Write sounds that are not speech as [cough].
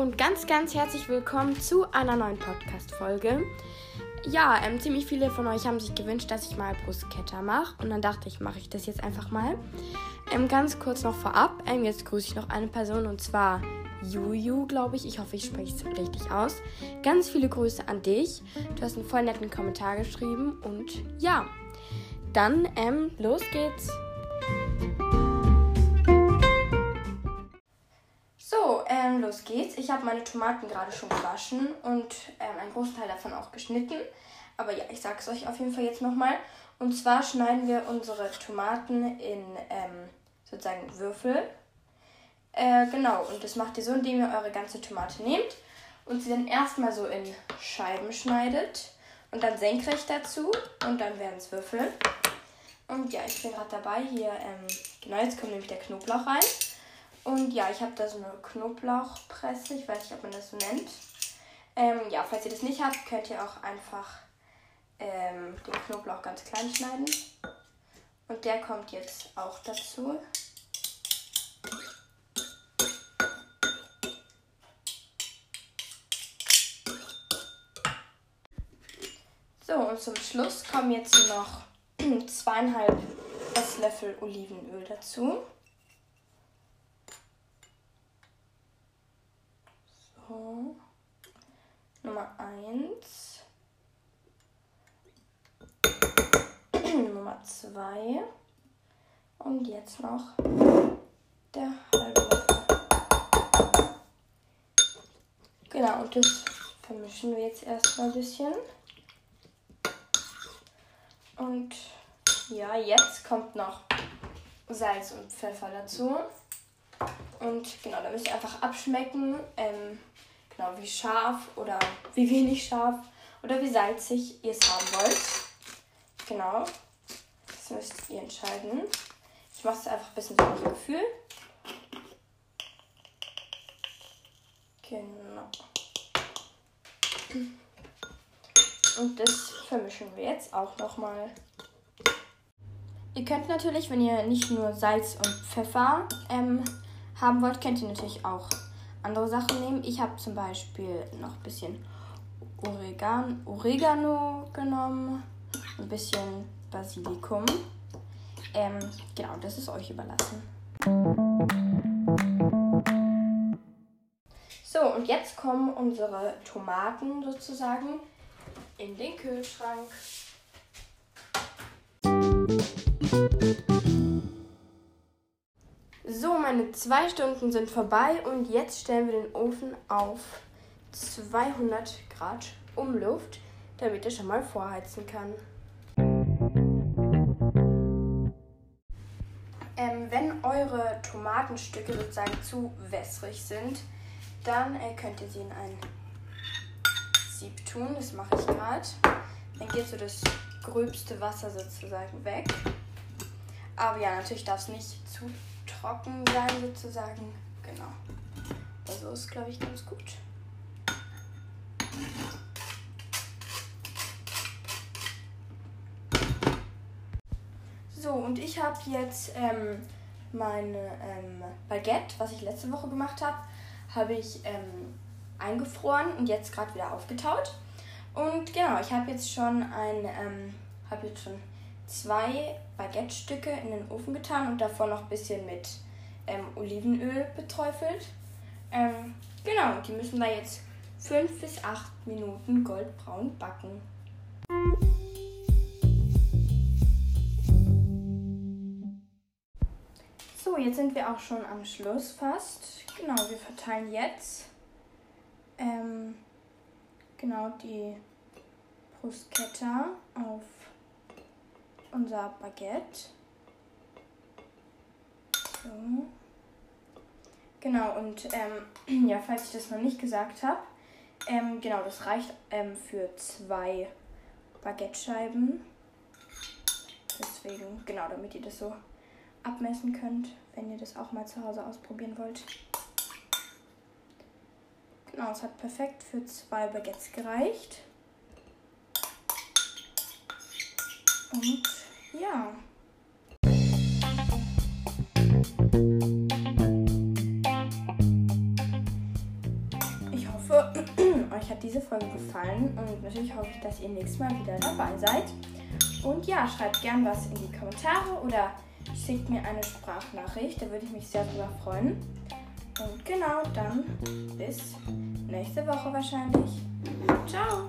und ganz, ganz herzlich willkommen zu einer neuen Podcast-Folge. Ja, ähm, ziemlich viele von euch haben sich gewünscht, dass ich mal Brustkette mache und dann dachte ich, mache ich das jetzt einfach mal. Ähm, ganz kurz noch vorab, ähm, jetzt grüße ich noch eine Person und zwar Juju, glaube ich. Ich hoffe, ich spreche es richtig aus. Ganz viele Grüße an dich. Du hast einen voll netten Kommentar geschrieben und ja, dann ähm, los geht's. Ähm, los geht's. Ich habe meine Tomaten gerade schon gewaschen und ähm, einen Großteil davon auch geschnitten. Aber ja, ich sage es euch auf jeden Fall jetzt nochmal. Und zwar schneiden wir unsere Tomaten in ähm, sozusagen Würfel. Äh, genau, und das macht ihr so, indem ihr eure ganze Tomate nehmt und sie dann erstmal so in Scheiben schneidet und dann senkrecht dazu und dann werden es Würfel. Und ja, ich bin gerade dabei hier, ähm, genau, jetzt kommt nämlich der Knoblauch rein. Und ja, ich habe da so eine Knoblauchpresse. Ich weiß nicht, ob man das so nennt. Ähm, ja, falls ihr das nicht habt, könnt ihr auch einfach ähm, den Knoblauch ganz klein schneiden. Und der kommt jetzt auch dazu. So, und zum Schluss kommen jetzt noch [clears throat] zweieinhalb Esslöffel Olivenöl dazu. So. Nummer 1. [clears throat] Nummer 2. Und jetzt noch der halbe Löffel. Genau, und das vermischen wir jetzt erstmal ein bisschen. Und ja, jetzt kommt noch Salz und Pfeffer dazu. Und genau, da müsst ihr einfach abschmecken, ähm, genau, wie scharf oder wie wenig scharf oder wie salzig ihr es haben wollt. Genau, das müsst ihr entscheiden. Ich mache es einfach ein bisschen so nach Gefühl. Genau. Und das vermischen wir jetzt auch nochmal. Ihr könnt natürlich, wenn ihr nicht nur Salz und Pfeffer ähm, haben wollt, könnt ihr natürlich auch andere Sachen nehmen. Ich habe zum Beispiel noch ein bisschen Oregan Oregano genommen, ein bisschen Basilikum. Ähm, genau, das ist euch überlassen. So, und jetzt kommen unsere Tomaten sozusagen in den Kühlschrank. So, meine zwei Stunden sind vorbei und jetzt stellen wir den Ofen auf 200 Grad Umluft, damit er schon mal vorheizen kann. Ähm, wenn eure Tomatenstücke sozusagen zu wässrig sind, dann äh, könnt ihr sie in ein Sieb tun. Das mache ich gerade. Dann geht so das gröbste Wasser sozusagen weg. Aber ja, natürlich darf es nicht zu trocken sein sozusagen. Genau. Also ist, glaube ich, ganz gut. So, und ich habe jetzt ähm, meine ähm, Baguette, was ich letzte Woche gemacht habe, habe ich ähm, eingefroren und jetzt gerade wieder aufgetaut. Und genau, ich habe jetzt schon ein, ähm, habe jetzt schon zwei Baguette-Stücke in den Ofen getan und davor noch ein bisschen mit ähm, Olivenöl beträufelt. Ähm, genau, die müssen da jetzt fünf bis acht Minuten goldbraun backen. So, jetzt sind wir auch schon am Schluss fast. Genau, wir verteilen jetzt ähm, genau die Bruschetta auf unser Baguette. So. Genau, und ähm, [clears throat] ja, falls ich das noch nicht gesagt habe, ähm, genau, das reicht ähm, für zwei Baguette-Scheiben. Deswegen, genau, damit ihr das so abmessen könnt, wenn ihr das auch mal zu Hause ausprobieren wollt. Genau, es hat perfekt für zwei Baguettes gereicht. Und ja. [clears throat] euch hat diese Folge gefallen und natürlich hoffe ich, dass ihr nächstes Mal wieder dabei seid. Und ja, schreibt gern was in die Kommentare oder schickt mir eine Sprachnachricht, da würde ich mich sehr drüber freuen. Und genau, dann bis nächste Woche wahrscheinlich. Ciao!